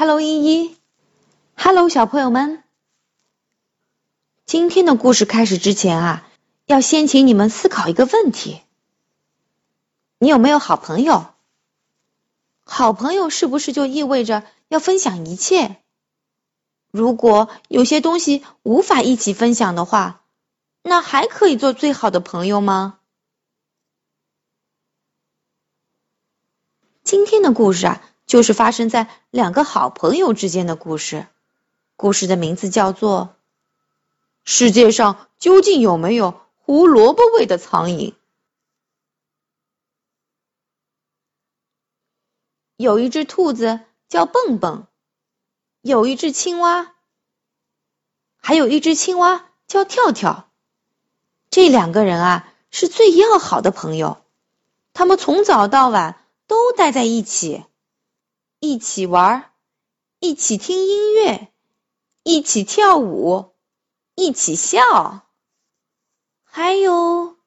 Hello，依依，Hello，小朋友们。今天的故事开始之前啊，要先请你们思考一个问题：你有没有好朋友？好朋友是不是就意味着要分享一切？如果有些东西无法一起分享的话，那还可以做最好的朋友吗？今天的故事啊。就是发生在两个好朋友之间的故事。故事的名字叫做《世界上究竟有没有胡萝卜味的苍蝇》。有一只兔子叫蹦蹦，有一只青蛙，还有一只青蛙叫跳跳。这两个人啊是最要好的朋友，他们从早到晚都待在一起。一起玩，一起听音乐，一起跳舞，一起笑，还有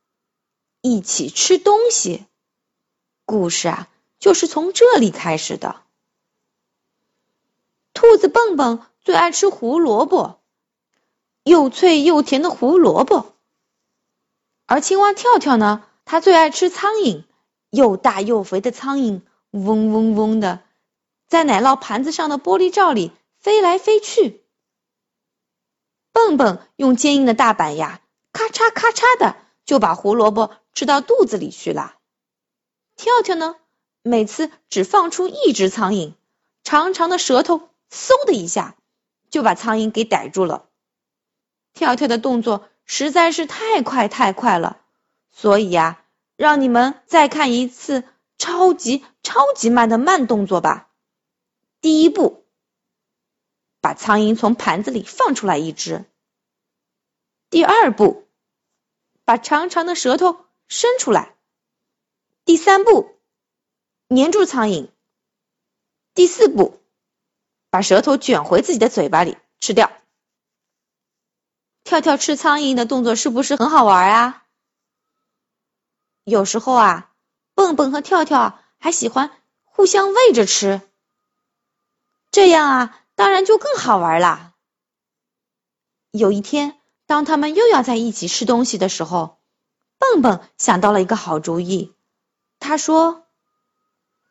一起吃东西。故事啊，就是从这里开始的。兔子蹦蹦最爱吃胡萝卜，又脆又甜的胡萝卜。而青蛙跳跳呢，它最爱吃苍蝇，又大又肥的苍蝇，嗡嗡嗡的。在奶酪盘子上的玻璃罩里飞来飞去，蹦蹦用坚硬的大板牙咔嚓咔嚓的就把胡萝卜吃到肚子里去了。跳跳呢，每次只放出一只苍蝇，长长的舌头嗖的一下就把苍蝇给逮住了。跳跳的动作实在是太快太快了，所以呀，让你们再看一次超级超级慢的慢动作吧。第一步，把苍蝇从盘子里放出来一只。第二步，把长长的舌头伸出来。第三步，粘住苍蝇。第四步，把舌头卷回自己的嘴巴里吃掉。跳跳吃苍蝇的动作是不是很好玩啊？有时候啊，蹦蹦和跳跳还喜欢互相喂着吃。这样啊，当然就更好玩啦。有一天，当他们又要在一起吃东西的时候，蹦蹦想到了一个好主意。他说：“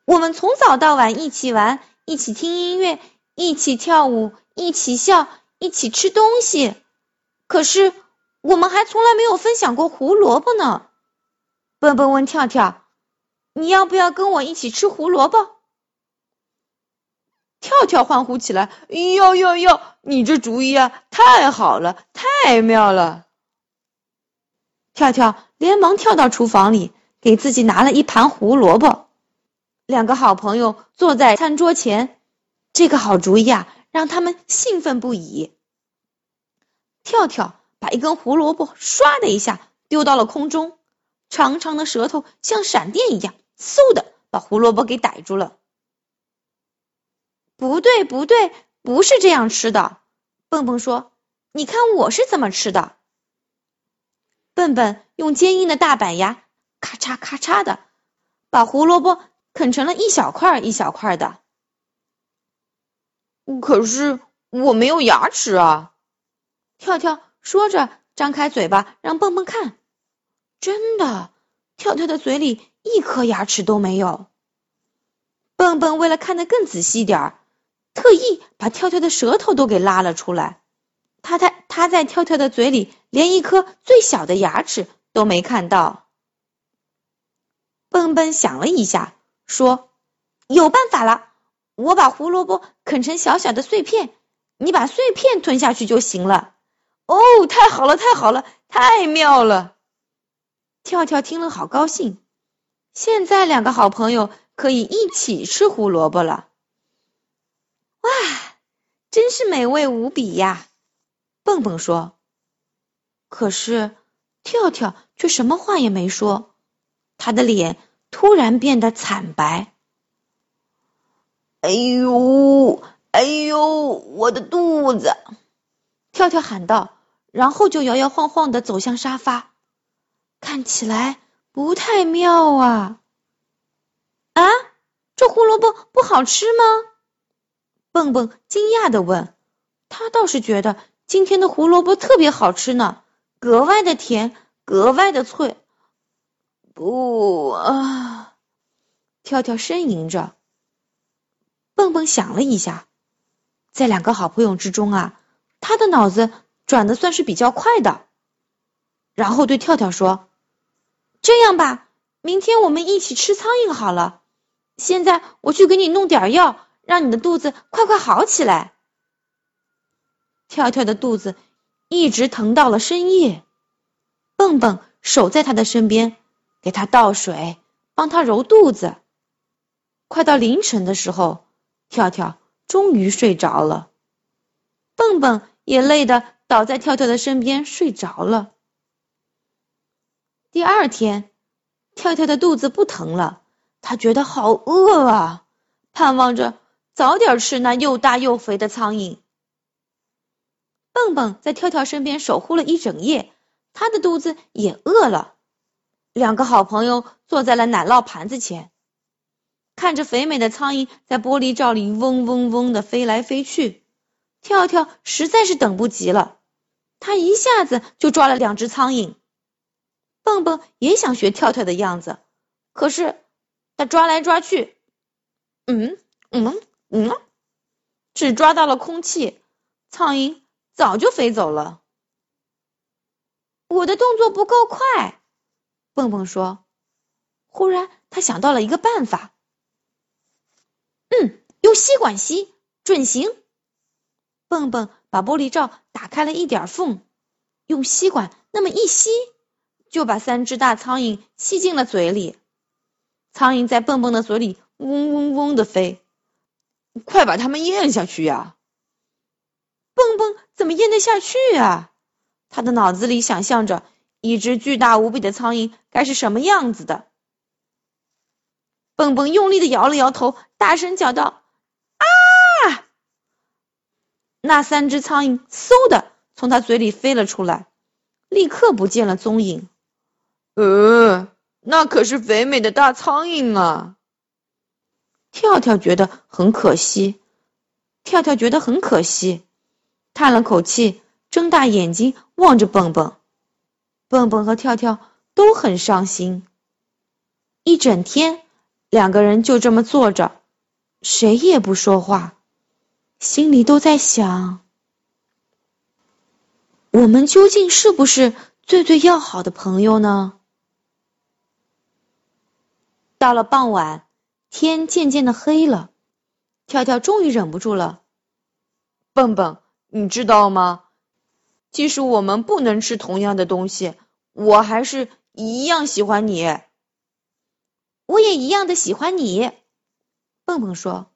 我们从早到晚一起玩，一起听音乐，一起跳舞，一起笑，一起吃东西。可是，我们还从来没有分享过胡萝卜呢。”蹦蹦问跳跳：“你要不要跟我一起吃胡萝卜？”跳跳欢呼起来：“哟哟哟！你这主意啊，太好了，太妙了！”跳跳连忙跳到厨房里，给自己拿了一盘胡萝卜。两个好朋友坐在餐桌前，这个好主意啊，让他们兴奋不已。跳跳把一根胡萝卜唰的一下丢到了空中，长长的舌头像闪电一样，嗖的把胡萝卜给逮住了。不对，不对，不是这样吃的。蹦蹦说：“你看我是怎么吃的。”笨笨用坚硬的大板牙咔嚓咔嚓的把胡萝卜啃成了一小块一小块的。可是我没有牙齿啊！跳跳说着，张开嘴巴让蹦蹦看。真的，跳跳的嘴里一颗牙齿都没有。蹦蹦为了看得更仔细点儿。特意把跳跳的舌头都给拉了出来，他在他在跳跳的嘴里连一颗最小的牙齿都没看到。笨笨想了一下，说：“有办法了，我把胡萝卜啃成小小的碎片，你把碎片吞下去就行了。”哦，太好了，太好了，太妙了！跳跳听了好高兴，现在两个好朋友可以一起吃胡萝卜了。哇，真是美味无比呀！蹦蹦说。可是跳跳却什么话也没说，他的脸突然变得惨白。哎呦，哎呦，我的肚子！跳跳喊道，然后就摇摇晃晃的走向沙发，看起来不太妙啊！啊，这胡萝卜不好吃吗？蹦蹦惊讶的问：“他倒是觉得今天的胡萝卜特别好吃呢，格外的甜，格外的脆。”不啊！跳跳呻吟着。蹦蹦想了一下，在两个好朋友之中啊，他的脑子转的算是比较快的。然后对跳跳说：“这样吧，明天我们一起吃苍蝇好了。现在我去给你弄点药。”让你的肚子快快好起来。跳跳的肚子一直疼到了深夜，蹦蹦守在他的身边，给他倒水，帮他揉肚子。快到凌晨的时候，跳跳终于睡着了，蹦蹦也累得倒在跳跳的身边睡着了。第二天，跳跳的肚子不疼了，他觉得好饿啊，盼望着。早点吃那又大又肥的苍蝇。蹦蹦在跳跳身边守护了一整夜，他的肚子也饿了。两个好朋友坐在了奶酪盘子前，看着肥美的苍蝇在玻璃罩里嗡嗡嗡的飞来飞去。跳跳实在是等不及了，他一下子就抓了两只苍蝇。蹦蹦也想学跳跳的样子，可是他抓来抓去，嗯嗯。嗯，只抓到了空气，苍蝇早就飞走了。我的动作不够快，蹦蹦说。忽然，他想到了一个办法。嗯，用吸管吸，准行。蹦蹦把玻璃罩打开了一点缝，用吸管那么一吸，就把三只大苍蝇吸进了嘴里。苍蝇在蹦蹦的嘴里嗡嗡嗡的飞。快把它们咽下去呀！蹦蹦怎么咽得下去啊？他的脑子里想象着一只巨大无比的苍蝇该是什么样子的。蹦蹦用力的摇了摇头，大声叫道：“啊！”那三只苍蝇嗖的从他嘴里飞了出来，立刻不见了踪影。呃，那可是肥美的大苍蝇啊！跳跳觉得很可惜，跳跳觉得很可惜，叹了口气，睁大眼睛望着蹦蹦。蹦蹦和跳跳都很伤心。一整天，两个人就这么坐着，谁也不说话，心里都在想：我们究竟是不是最最要好的朋友呢？到了傍晚。天渐渐的黑了，跳跳终于忍不住了。蹦蹦，你知道吗？即使我们不能吃同样的东西，我还是一样喜欢你。我也一样的喜欢你。蹦蹦说：“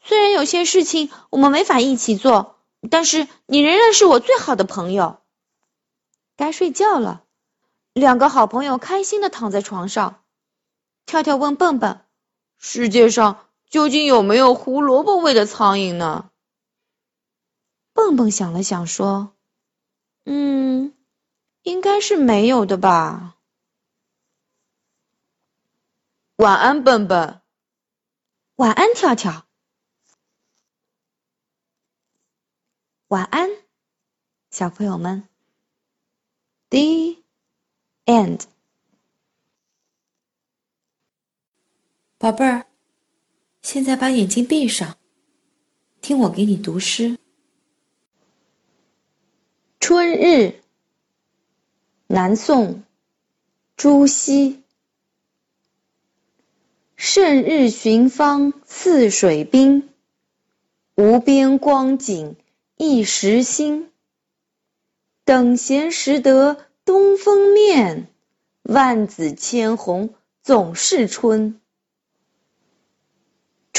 虽然有些事情我们没法一起做，但是你仍然是我最好的朋友。”该睡觉了，两个好朋友开心的躺在床上。跳跳问蹦蹦。世界上究竟有没有胡萝卜味的苍蝇呢？蹦蹦想了想说：“嗯，应该是没有的吧。”晚安，笨笨。晚安，跳跳。晚安，小朋友们。The end. 宝贝儿，现在把眼睛闭上，听我给你读诗。春日，南宋，朱熹。胜日寻芳泗水滨，无边光景一时新。等闲识得东风面，万紫千红总是春。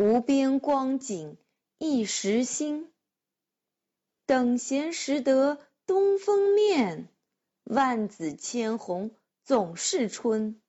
无边光景一时新。等闲识得东风面，万紫千红总是春。